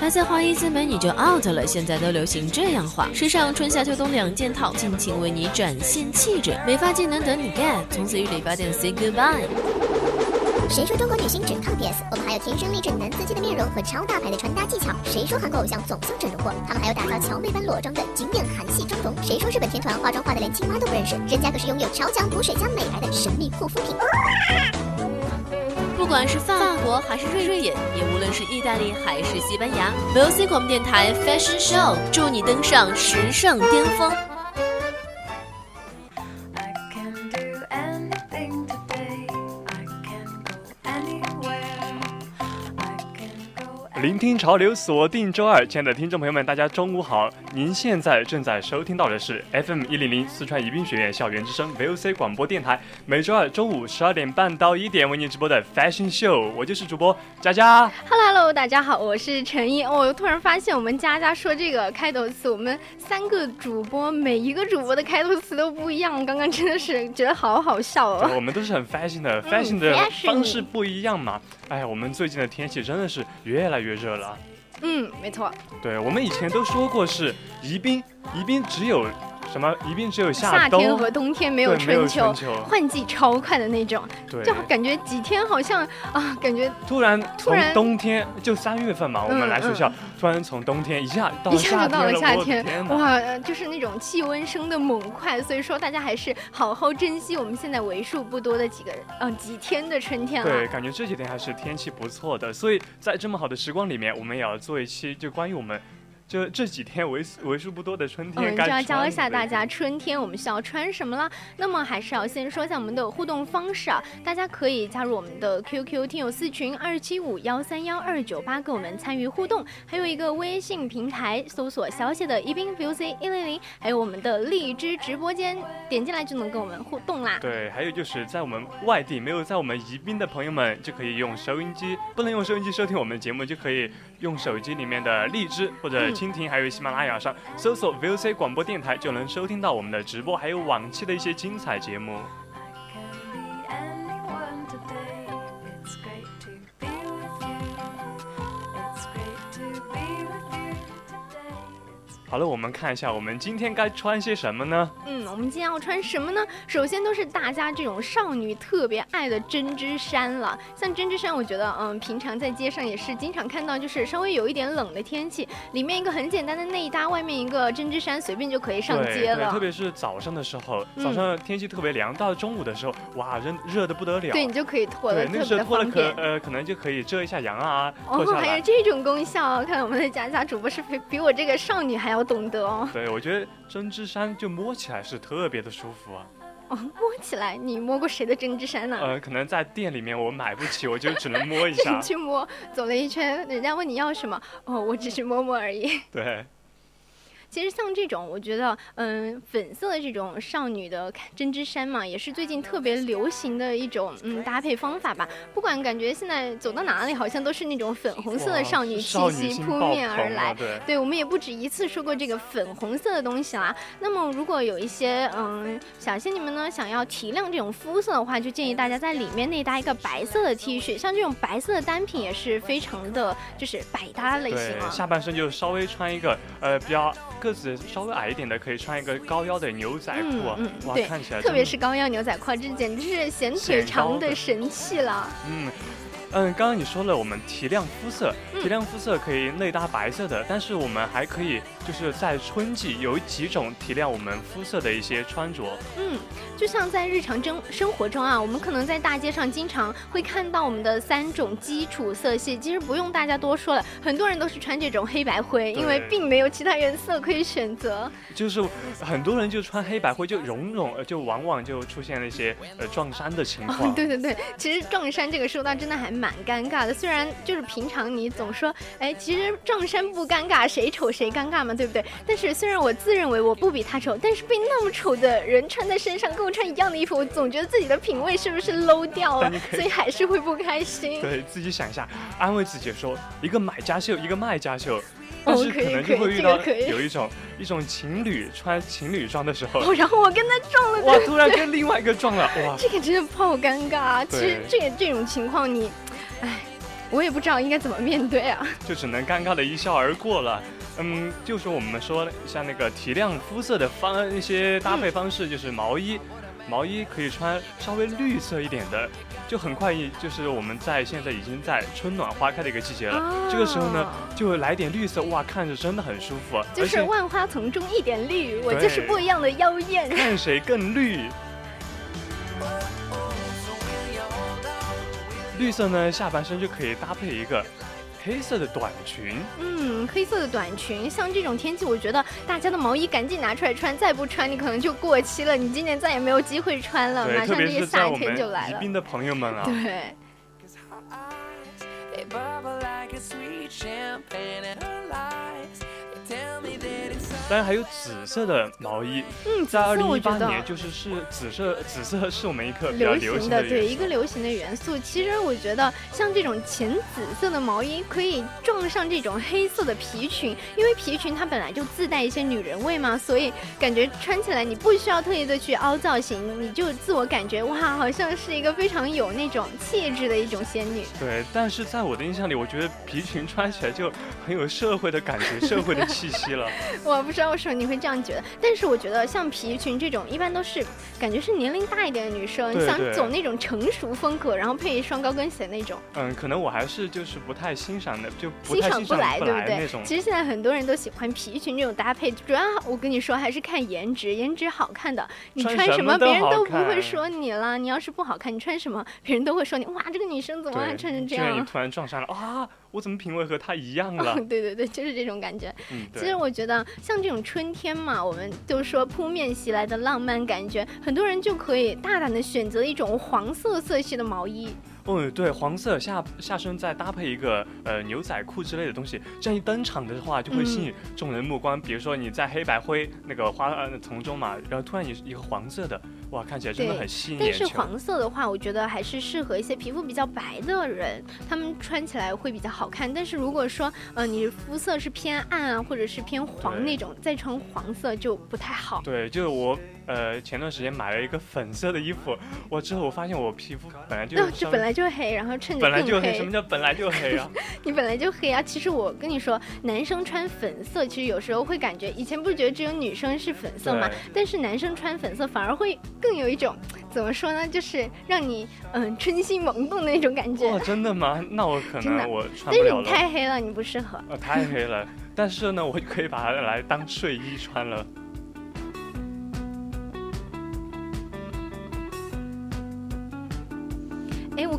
还在花一字眉你就 out 了，现在都流行这样画。时尚春夏秋冬两件套，尽情为你展现气质。美发技能等你 get，从此与理发店 say goodbye。谁说中国女星只靠 PS？我们还有天生丽质男司机的面容和超大牌的穿搭技巧。谁说韩国偶像总像整容过？他们还有打造乔妹般裸妆的经典韩系妆容。谁说日本天团化妆化的连青蛙都不认识？人家可是拥有超强补水加美白的神秘护肤品。不管是法国还是瑞典，也无论是意大利还是西班牙，VOC 广播电台 Fashion Show 祝你登上时尚巅峰。聆听潮流，锁定周二。亲爱的听众朋友们，大家中午好！您现在正在收听到的是 FM 一零零四川宜宾学院校园之声 VOC 广播电台，每周二中午十二点半到一点为您直播的 Fashion Show，我就是主播佳佳。Hello Hello，大家好，我是陈毅。我突然发现，我们佳佳说这个开头词，我们三个主播每一个主播的开头词都不一样。刚刚真的是觉得好好笑哦。我们都是很 fashion 的，fashion 的方式不一样嘛。哎呀，我们最近的天气真的是越来越热了。嗯，没错。对，我们以前都说过是宜宾，宜宾只有。什么？宜宾只有夏天和冬天，没有春秋，换季超快的那种，就感觉几天好像啊，感觉突然突然冬天就三月份嘛，我们来学校，突然从冬天一下一下就到了夏天，哇，就是那种气温升的猛快，所以说大家还是好好珍惜我们现在为数不多的几个嗯几天的春天了。对，感觉这几天还是天气不错的，所以在这么好的时光里面，我们也要做一期就关于我们。就这几天为数为数不多的春天，我们，就要教一下大家春天我们需要穿什么了。那么还是要先说一下我们的互动方式啊，大家可以加入我们的 QQ 听友四群二七五幺三幺二九八，跟我们参与互动。还有一个微信平台，搜索小写的宜宾 VOC 一零零，还有我们的荔枝直播间，点进来就能跟我们互动啦。对，还有就是在我们外地没有在我们宜宾的朋友们，就可以用收音机，不能用收音机收听我们的节目，就可以用手机里面的荔枝或者。蜻蜓还有喜马拉雅上搜索 VOC 广播电台，就能收听到我们的直播，还有往期的一些精彩节目。好了，我们看一下，我们今天该穿些什么呢？嗯，我们今天要穿什么呢？首先都是大家这种少女特别爱的针织衫了。像针织衫，我觉得，嗯，平常在街上也是经常看到，就是稍微有一点冷的天气，里面一个很简单的内搭，外面一个针织衫，随便就可以上街了。对，特别是早上的时候，早上天气特别凉，到了中午的时候，哇，热热的不得了。对你就可以脱了，那个时候脱了可呃，可能就可以遮一下阳啊。哦，还有这种功效，看我们的佳佳主播是比比我这个少女还要。懂得哦，对我觉得针织衫就摸起来是特别的舒服啊。哦，摸起来，你摸过谁的针织衫呢？呃，可能在店里面我买不起，我就只能摸一下。去摸，走了一圈，人家问你要什么，哦，我只是摸摸而已。对。其实像这种，我觉得，嗯，粉色的这种少女的针织衫嘛，也是最近特别流行的一种嗯搭配方法吧。不管感觉现在走到哪里，好像都是那种粉红色的少女气息扑面而来。对，我们也不止一次说过这个粉红色的东西啦。那么如果有一些嗯小仙女们呢，想要提亮这种肤色的话，就建议大家在里面内搭一个白色的 T 恤。像这种白色的单品也是非常的就是百搭类型啊。下半身就稍微穿一个呃比较。个子稍微矮一点的可以穿一个高腰的牛仔裤，嗯哇，看起来特别是高腰牛仔裤，这简直是显腿长的神器了。嗯。嗯，刚刚你说了，我们提亮肤色，提亮肤色可以内搭白色的，但是我们还可以就是在春季有几种提亮我们肤色的一些穿着。嗯，就像在日常生生活中啊，我们可能在大街上经常会看到我们的三种基础色系，其实不用大家多说了，很多人都是穿这种黑白灰，因为并没有其他颜色可以选择。就是很多人就穿黑白灰，就容容就往往就出现了一些呃撞衫的情况。对对对，其实撞衫这个说到真的还。蛮尴尬的，虽然就是平常你总说，哎，其实撞衫不尴尬，谁丑谁尴尬嘛，对不对？但是虽然我自认为我不比他丑，但是被那么丑的人穿在身上，跟我穿一样的衣服，我总觉得自己的品味是不是 low 掉了？所以还是会不开心。对自己想一下，安慰自己说，一个买家秀，一个卖家秀，但是可能就会遇到有一种一种情侣穿情侣装的时候，哦 然后我跟他撞了，哇，突然跟另外一个撞了，哇，这个真的好尴尬。其实这个这种情况你。唉，我也不知道应该怎么面对啊。就只能尴尬的一笑而过了。嗯，就是我们说像那个提亮肤色的方一些搭配方式，就是毛衣，毛衣可以穿稍微绿色一点的，就很快一就是我们在现在已经在春暖花开的一个季节了，这个时候呢就来点绿色，哇，看着真的很舒服。就是万花丛中一点绿，我就是不一样的妖艳。看谁更绿。绿色呢，下半身就可以搭配一个黑色的短裙。嗯，黑色的短裙，像这种天气，我觉得大家的毛衣赶紧拿出来穿，再不穿你可能就过期了，你今年再也没有机会穿了。马上这个夏天就来了。宜宾的朋友们啊。对。当然还有紫色的毛衣，嗯，在二零一八年就是是紫色，紫色是我们一个比较流行的，对一个流行的元素。其实我觉得像这种浅紫色的毛衣可以撞上这种黑色的皮裙，因为皮裙它本来就自带一些女人味嘛，所以感觉穿起来你不需要特意的去凹造型，你就自我感觉哇，好像是一个非常有那种气质的一种仙女。对，但是在我的印象里，我觉得皮裙穿起来就很有社会的感觉，社会的气息了。我不知道。为什么你会这样觉得？但是我觉得像皮裙这种，一般都是感觉是年龄大一点的女生想走那种成熟风格，然后配一双高跟鞋那种。嗯，可能我还是就是不太欣赏的，就欣赏不来，对不对？其实现在很多人都喜欢皮裙这种搭配，主要我跟你说还是看颜值，颜值好看的，你穿什么别人都不会说你啦。你要是不好看，你穿什么别人都会说你。哇，这个女生怎么还穿成这样？你突然撞衫了啊！我怎么品味和他一样了？对 对对，就是这种感觉。嗯，其实我觉得像这种春天嘛，我们就说扑面袭来的浪漫感觉，很多人就可以大胆的选择一种黄色色系的毛衣。嗯，对，黄色下下身再搭配一个呃牛仔裤之类的东西，这样一登场的话就会吸引众人目光。比如说你在黑白灰那个花呃丛中嘛，然后突然一一个黄色的，哇，看起来真的很吸引但是黄色的话，我觉得还是适合一些皮肤比较白的人，他们穿起来会比较好看。但是如果说呃你肤色是偏暗啊，或者是偏黄那种，再穿黄色就不太好。对，就是我。呃，前段时间买了一个粉色的衣服，我之后我发现我皮肤本来就就本来就黑，然后衬着本来就黑，什么叫本来就黑啊？你本来就黑啊！其实我跟你说，男生穿粉色，其实有时候会感觉，以前不是觉得只有女生是粉色吗？但是男生穿粉色反而会更有一种怎么说呢？就是让你嗯春心萌动的那种感觉。哇，真的吗？那我可能我穿不了了。但是你太黑了，你不适合。呃，太黑了。但是呢，我可以把它来当睡衣穿了。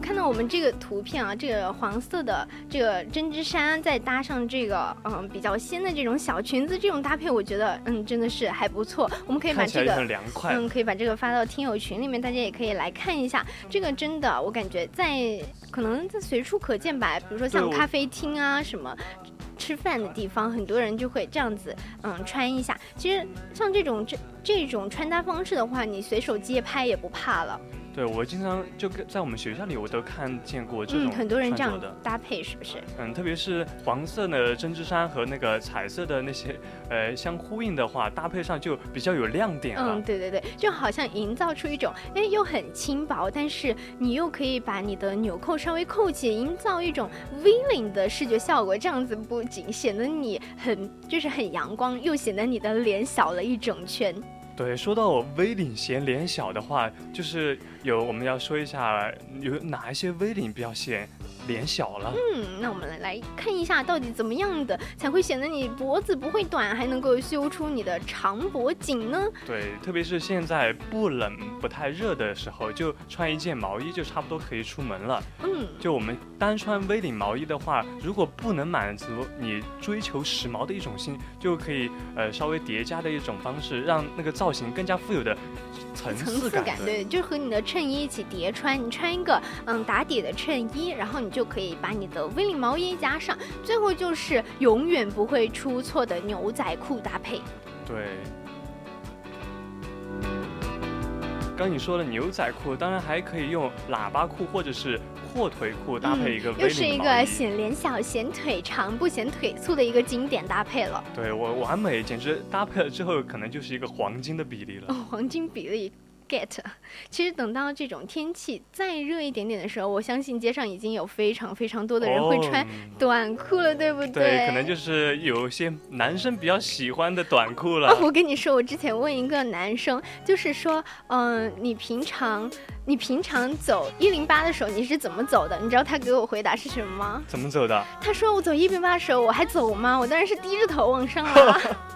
看到我们这个图片啊，这个黄色的这个针织衫，再搭上这个嗯比较仙的这种小裙子，这种搭配我觉得嗯真的是还不错。我们可以把这个嗯可以把这个发到听友群里面，大家也可以来看一下。这个真的我感觉在可能在随处可见吧，比如说像咖啡厅啊什么吃饭的地方，很多人就会这样子嗯穿一下。其实像这种这这种穿搭方式的话，你随手街拍也不怕了。对，我经常就跟在我们学校里，我都看见过这种很多人这样的搭配，是不是？嗯，特别是黄色的针织衫和那个彩色的那些，呃，相呼应的话，搭配上就比较有亮点了。嗯，对对对，就好像营造出一种，哎，又很轻薄，但是你又可以把你的纽扣稍微扣起，营造一种 V 领的视觉效果。这样子不仅显得你很就是很阳光，又显得你的脸小了一整圈。对，说到我 V 领显脸小的话，就是有我们要说一下有哪一些 V 领比较显。脸小了，嗯，那我们来来看一下，到底怎么样的才会显得你脖子不会短，还能够修出你的长脖颈呢？对，特别是现在不冷不太热的时候，就穿一件毛衣就差不多可以出门了。嗯，就我们单穿 V 领毛衣的话，如果不能满足你追求时髦的一种心，就可以呃稍微叠加的一种方式，让那个造型更加富有的层次感。对，就和你的衬衣一起叠穿，你穿一个嗯打底的衬衣，然后你。就可以把你的 V 领毛衣加上，最后就是永远不会出错的牛仔裤搭配。对，刚你说的牛仔裤，当然还可以用喇叭裤或者是阔腿裤搭配一个 V 领又是一个显脸小、显腿长、不显腿粗的一个经典搭配了。对我完美，简直搭配了之后，可能就是一个黄金的比例了。哦黄金比例。get。其实等到这种天气再热一点点的时候，我相信街上已经有非常非常多的人会穿短裤了，对不对？对，可能就是有些男生比较喜欢的短裤了。哦，我跟你说，我之前问一个男生，就是说，嗯，你平常你平常走一零八的时候你是怎么走的？你知道他给我回答是什么吗？怎么走的？他说我走一零八的时候我还走吗？我当然是低着头往上啊。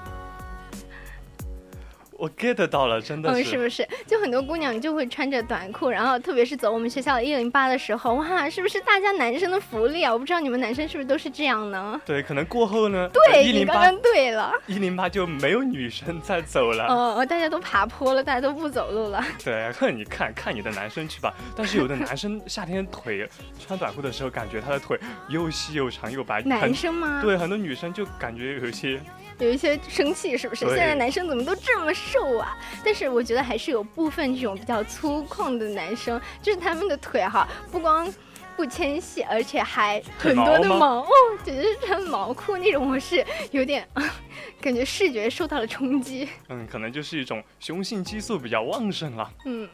我 get 到了，真的是，嗯，是不是？就很多姑娘就会穿着短裤，然后特别是走我们学校的一零八的时候，哇，是不是大家男生的福利啊？我不知道你们男生是不是都是这样呢？对，可能过后呢，对，一零八对了，一零八就没有女生在走了，哦，大家都爬坡了，大家都不走路了。对，看你看看你的男生去吧。但是有的男生 夏天腿穿短裤的时候，感觉他的腿又细又长又白。男生吗？对，很多女生就感觉有一些。有一些生气，是不是？现在男生怎么都这么瘦啊？但是我觉得还是有部分这种比较粗犷的男生，就是他们的腿哈，不光不纤细，而且还很多的毛哦，简直是穿毛裤那种，我是有点感觉视觉受到了冲击。嗯，可能就是一种雄性激素比较旺盛了。嗯。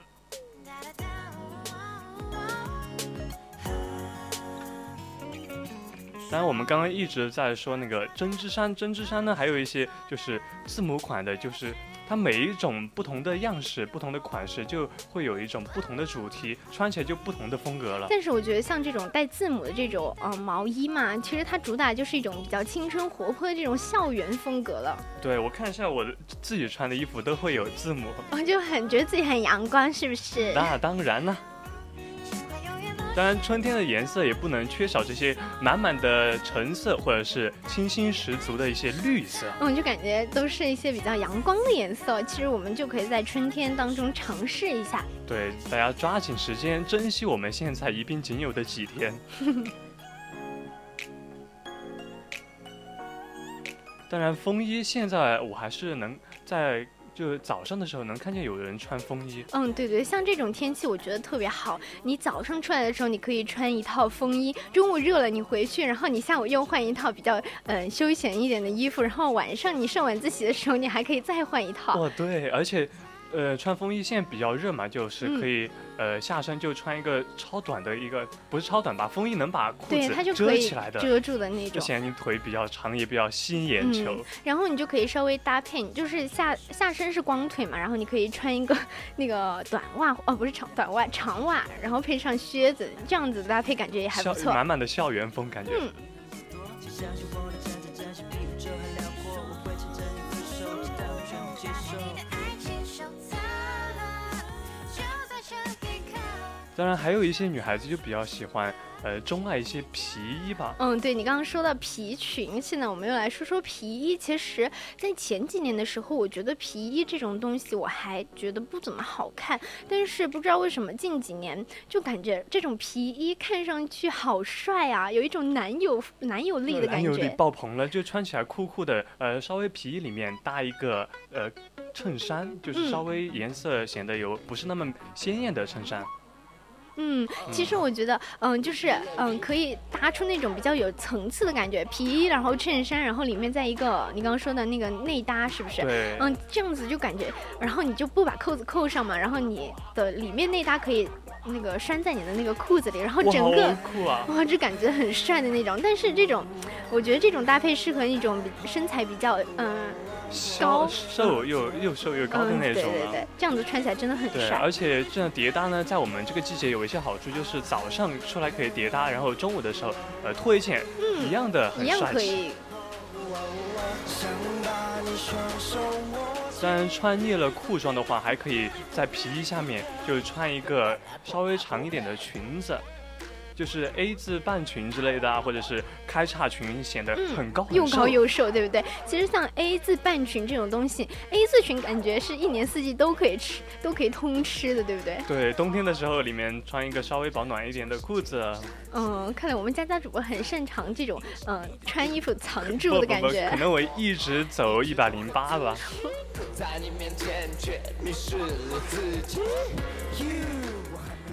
当然，我们刚刚一直在说那个针织衫，针织衫呢，还有一些就是字母款的，就是它每一种不同的样式、不同的款式，就会有一种不同的主题，穿起来就不同的风格了。但是我觉得像这种带字母的这种呃毛衣嘛，其实它主打就是一种比较青春活泼的这种校园风格了。对，我看一下我的自己穿的衣服都会有字母，我就很觉得自己很阳光，是不是？那当然了。当然，春天的颜色也不能缺少这些满满的橙色，或者是清新十足的一些绿色。嗯，就感觉都是一些比较阳光的颜色。其实我们就可以在春天当中尝试一下。对，大家抓紧时间，珍惜我们现在一并仅有的几天。当然，风衣现在我还是能在。就早上的时候能看见有人穿风衣，嗯，对对，像这种天气我觉得特别好。你早上出来的时候，你可以穿一套风衣；中午热了，你回去，然后你下午又换一套比较嗯休闲一点的衣服，然后晚上你上晚自习的时候，你还可以再换一套。哦，对，而且。呃，穿风衣现在比较热嘛，就是可以呃下身就穿一个超短的一个，不是超短吧？风衣能把裤子遮起来的，遮住的那种，就显得你腿比较长，也比较吸引眼球。然后你就可以稍微搭配，你就是下下身是光腿嘛，然后你可以穿一个那个短袜，哦，不是长短袜，长袜，然后配上靴子，这样子搭配感觉也还不错，满满的校园风感觉。当然，还有一些女孩子就比较喜欢，呃，钟爱一些皮衣吧。嗯，对你刚刚说到皮裙，现在我们又来说说皮衣。其实，在前几年的时候，我觉得皮衣这种东西我还觉得不怎么好看，但是不知道为什么近几年就感觉这种皮衣看上去好帅啊，有一种男友男友力的感觉。男友力爆棚了，就穿起来酷酷的，呃，稍微皮衣里面搭一个呃衬衫，就是稍微颜色显得有不是那么鲜艳的衬衫。嗯，其实我觉得，嗯，就是嗯，可以搭出那种比较有层次的感觉，皮衣，然后衬衫，然后里面再一个你刚刚说的那个内搭，是不是？对。嗯，这样子就感觉，然后你就不把扣子扣上嘛，然后你的里面内搭可以那个拴在你的那个裤子里，然后整个哇，这感觉很帅的那种。但是这种，我觉得这种搭配适合那种身材比较嗯。高瘦又又瘦又高的那种啊，这样子穿起来真的很帅。而且这样叠搭呢，在我们这个季节有一些好处，就是早上出来可以叠搭，然后中午的时候呃脱一件一样的很帅气。当然穿腻了裤装的话，还可以在皮衣下面就穿一个稍微长一点的裙子。就是 A 字半裙之类的啊，或者是开叉裙，显得很高又高又瘦，对不对？其实像 A 字半裙这种东西，A 字裙感觉是一年四季都可以吃，都可以通吃的，对不对？对，冬天的时候里面穿一个稍微保暖一点的裤子。嗯，看来我们家家主播很擅长这种嗯穿衣服藏 住的感觉。可能我一直走一百零八吧。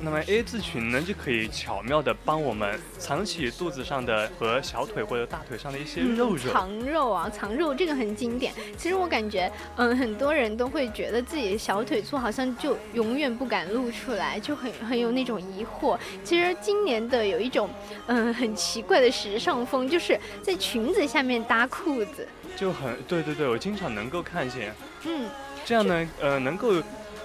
那么 A 字裙呢，就可以巧妙的帮我们藏起肚子上的和小腿或者大腿上的一些肉肉。藏肉啊，藏肉这个很经典。其实我感觉，嗯，很多人都会觉得自己的小腿粗，好像就永远不敢露出来，就很很有那种疑惑。其实今年的有一种，嗯，很奇怪的时尚风，就是在裙子下面搭裤子，就很对对对，我经常能够看见。嗯，这样呢，呃，能够。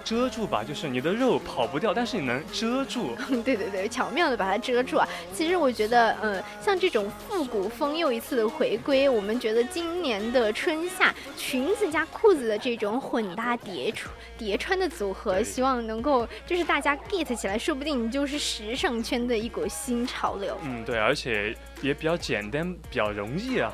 遮住吧，就是你的肉跑不掉，但是你能遮住。对对对，巧妙的把它遮住啊。其实我觉得，嗯，像这种复古风又一次的回归，我们觉得今年的春夏裙子加裤子的这种混搭叠穿叠穿的组合，希望能够就是大家 get 起来，说不定你就是时尚圈的一股新潮流。嗯，对，而且也比较简单，比较容易啊。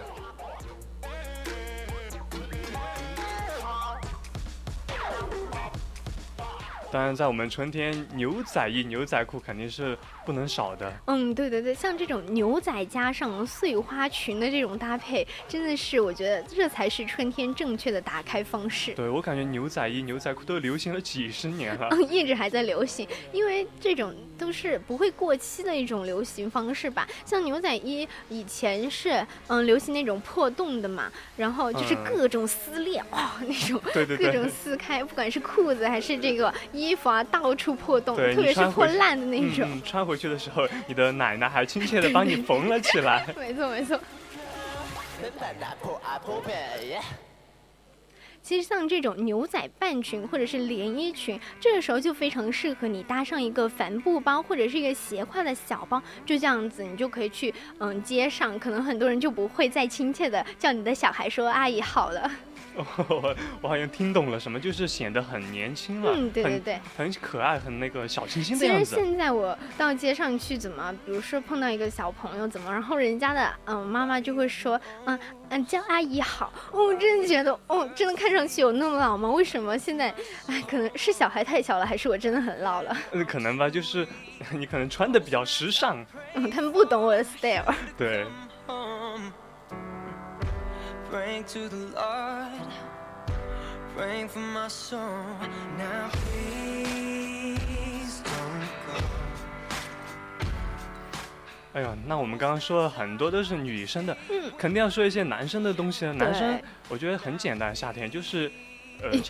当然，在我们春天，牛仔衣、牛仔裤肯定是不能少的。嗯，对对对，像这种牛仔加上碎花裙的这种搭配，真的是我觉得这才是春天正确的打开方式。对我感觉牛仔衣、牛仔裤都流行了几十年了，一直还在流行，因为这种都是不会过期的一种流行方式吧。像牛仔衣以前是嗯流行那种破洞的嘛，然后就是各种撕裂哦那种，对对对，各种撕开，不管是裤子还是这个。衣服啊，到处破洞，特别是破烂的那种。穿回去的时候，你的奶奶还亲切的帮你缝了起来。没 错没错。其实像这种牛仔半裙或者是连衣裙，这个时候就非常适合你搭上一个帆布包或者是一个斜挎的小包，就这样子，你就可以去嗯街上，可能很多人就不会再亲切的叫你的小孩说阿姨好了。我我好像听懂了什么，就是显得很年轻了，嗯，对对对，很可爱，很那个小清新的样子。其实现在我到街上去，怎么，比如说碰到一个小朋友，怎么，然后人家的嗯妈妈就会说，嗯嗯叫阿姨好，我真的觉得，哦，真的看上去有那么老吗？为什么现在，哎，可能是小孩太小了，还是我真的很老了？嗯，可能吧，就是你可能穿的比较时尚，嗯，他们不懂我的 style。对。哎呦，那我们刚刚说了很多都是女生的，嗯，肯定要说一些男生的东西了。男生我觉得很简单，夏天就是。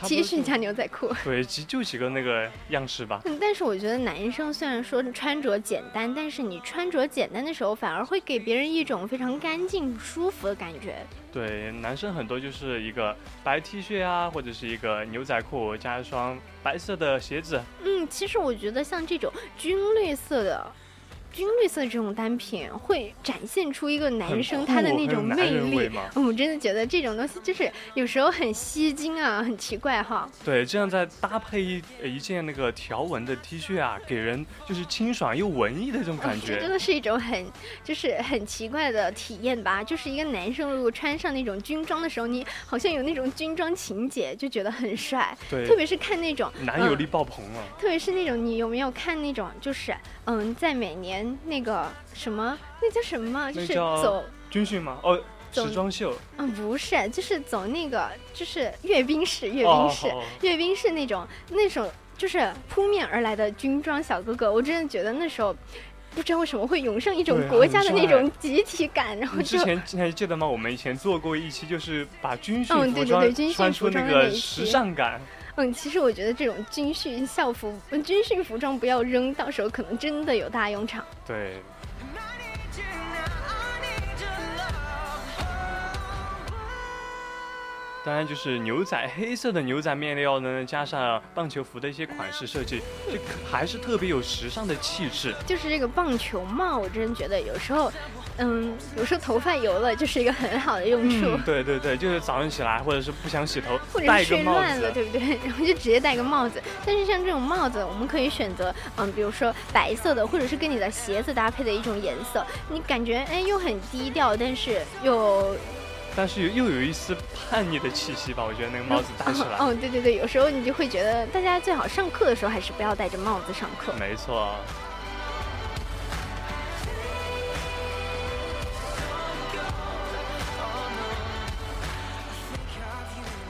T 恤加牛仔裤，对，就就几个那个样式吧。嗯，但是我觉得男生虽然说穿着简单，但是你穿着简单的时候，反而会给别人一种非常干净、舒服的感觉。对，男生很多就是一个白 T 恤啊，或者是一个牛仔裤加一双白色的鞋子。嗯，其实我觉得像这种军绿色的。军绿色这种单品会展现出一个男生他的那种魅力，我真的觉得这种东西就是有时候很吸睛啊，很奇怪哈。对，这样再搭配一一件那个条纹的 T 恤啊，给人就是清爽又文艺的这种感觉，真的是一种很 就是很奇怪的体验吧。就是一个男生如果穿上那种军装的时候，你好像有那种军装情节，就觉得很帅。对，特别是看那种男友力爆棚了。特别是那种你有没有看那种就是嗯，在每年。那个什么，那叫什么？就是走军训吗？哦，时装秀。嗯，不是，就是走那个，就是阅兵式，阅兵式，阅兵式那种，那种就是扑面而来的军装小哥哥。我真的觉得那时候，不知道为什么会涌上一种国家的那种集体感。然后就之前你还记得吗？我们以前做过一期，就是把军训服装穿出那个时尚感。嗯，嗯其实我觉得这种军训校服、军训服装不要扔，到时候可能真的有大用场。对。当然，就是牛仔黑色的牛仔面料呢，加上棒球服的一些款式设计，就还是特别有时尚的气质。就是这个棒球帽，我真觉得有时候。嗯，有时候头发油了就是一个很好的用处。对对对，就是早上起来或者是不想洗头，或者睡乱了，对不对？然后就直接戴个帽子。但是像这种帽子，我们可以选择，嗯，比如说白色的，或者是跟你的鞋子搭配的一种颜色。你感觉哎，又很低调，但是又，但是又有一丝叛逆的气息吧？我觉得那个帽子戴起来。哦，对对对，有时候你就会觉得，大家最好上课的时候还是不要戴着帽子上课。没错。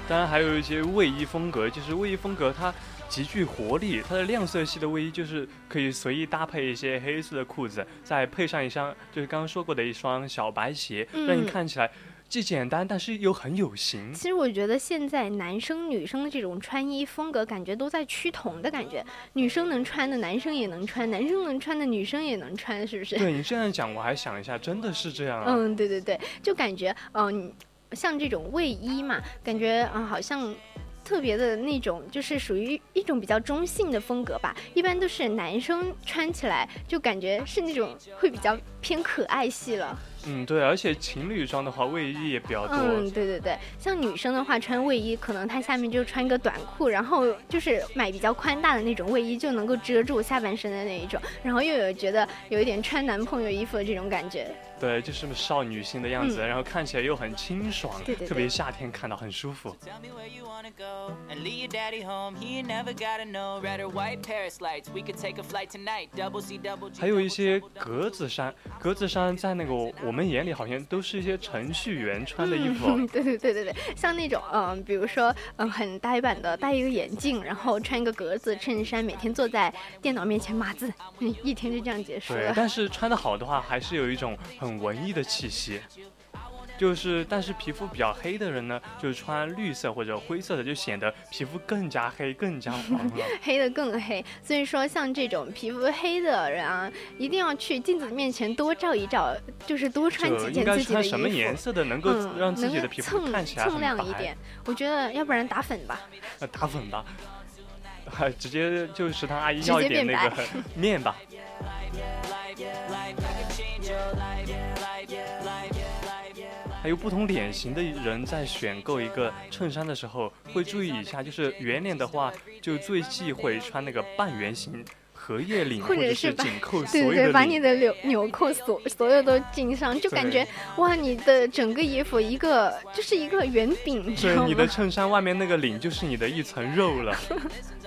当然还有一些卫衣风格，就是卫衣风格，它极具活力。它的亮色系的卫衣就是可以随意搭配一些黑色的裤子，再配上一双就是刚刚说过的一双小白鞋，让你看起来。既简单，但是又很有型。其实我觉得现在男生女生的这种穿衣风格，感觉都在趋同的感觉。女生能穿的，男生也能穿；男生能穿的，女生也能穿，是不是？对你这样讲，我还想一下，真的是这样啊。嗯，对对对，就感觉，嗯，像这种卫衣嘛，感觉啊，好像。特别的那种，就是属于一种比较中性的风格吧。一般都是男生穿起来，就感觉是那种会比较偏可爱系了。嗯，对，而且情侣装的话，卫衣也比较多。嗯，对对对，像女生的话，穿卫衣可能她下面就穿一个短裤，然后就是买比较宽大的那种卫衣，就能够遮住下半身的那一种，然后又有觉得有一点穿男朋友衣服的这种感觉。对，就是少女心的样子，然后看起来又很清爽，对对，特别夏天看到很舒服。还有一些格子衫，格子衫在那个我们眼里好像都是一些程序员穿的衣服。对对对对对，像那种嗯，比如说嗯，很呆板的，戴一个眼镜，然后穿一个格子衬衫，每天坐在电脑面前码字，一天就这样结束了。对，但是穿的好的话，还是有一种很。文艺的气息，就是，但是皮肤比较黑的人呢，就是穿绿色或者灰色的，就显得皮肤更加黑，更加黄了，黑的更黑。所以说，像这种皮肤黑的人啊，一定要去镜子面前多照一照，就是多穿几件自己的衣服。什么颜色的能够让自己的皮肤看起来蹭亮一点？我觉得，要不然打粉吧。打粉吧，直接就食堂阿姨要一点那个 面吧。还有不同脸型的人在选购一个衬衫的时候，会注意一下，就是圆脸的话，就最忌讳穿那个半圆形荷叶领或者是紧扣 对对对，把你的纽纽扣所所有都系上，就感觉哇，你的整个衣服一个就是一个圆饼，对，你的衬衫外面那个领就是你的一层肉了。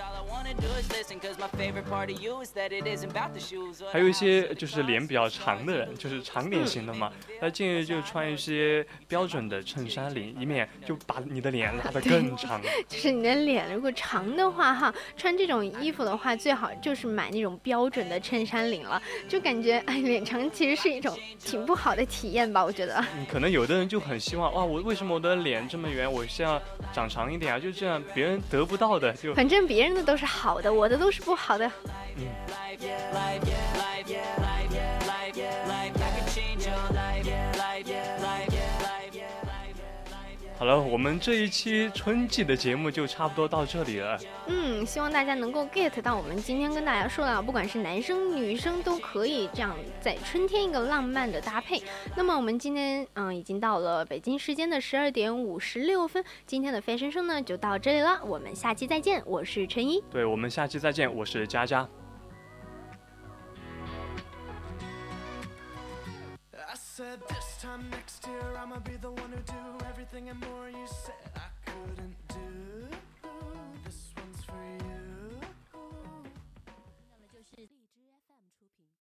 还有一些就是脸比较长的人，就是长脸型的嘛，那建议就穿一些标准的衬衫领，以免就把你的脸拉得更长。就是你的脸如果长的话，哈，穿这种衣服的话，最好就是买那种标准的衬衫领了，就感觉哎，脸长其实是一种挺不好的体验吧，我觉得。可能有的人就很希望，哇，我为什么我的脸这么圆，我希望长长一点啊？就这样，别人得不到的就。反正别人的都是好好的，我的都是不好的。好了，我们这一期春季的节目就差不多到这里了。嗯，希望大家能够 get 到我们今天跟大家说的，不管是男生女生都可以这样在春天一个浪漫的搭配。那么我们今天嗯已经到了北京时间的十二点五十六分，今天的飞声声呢就到这里了，我们下期再见，我是陈一。对，我们下期再见，我是佳佳。said this time next year I'ma be the one who do and more you said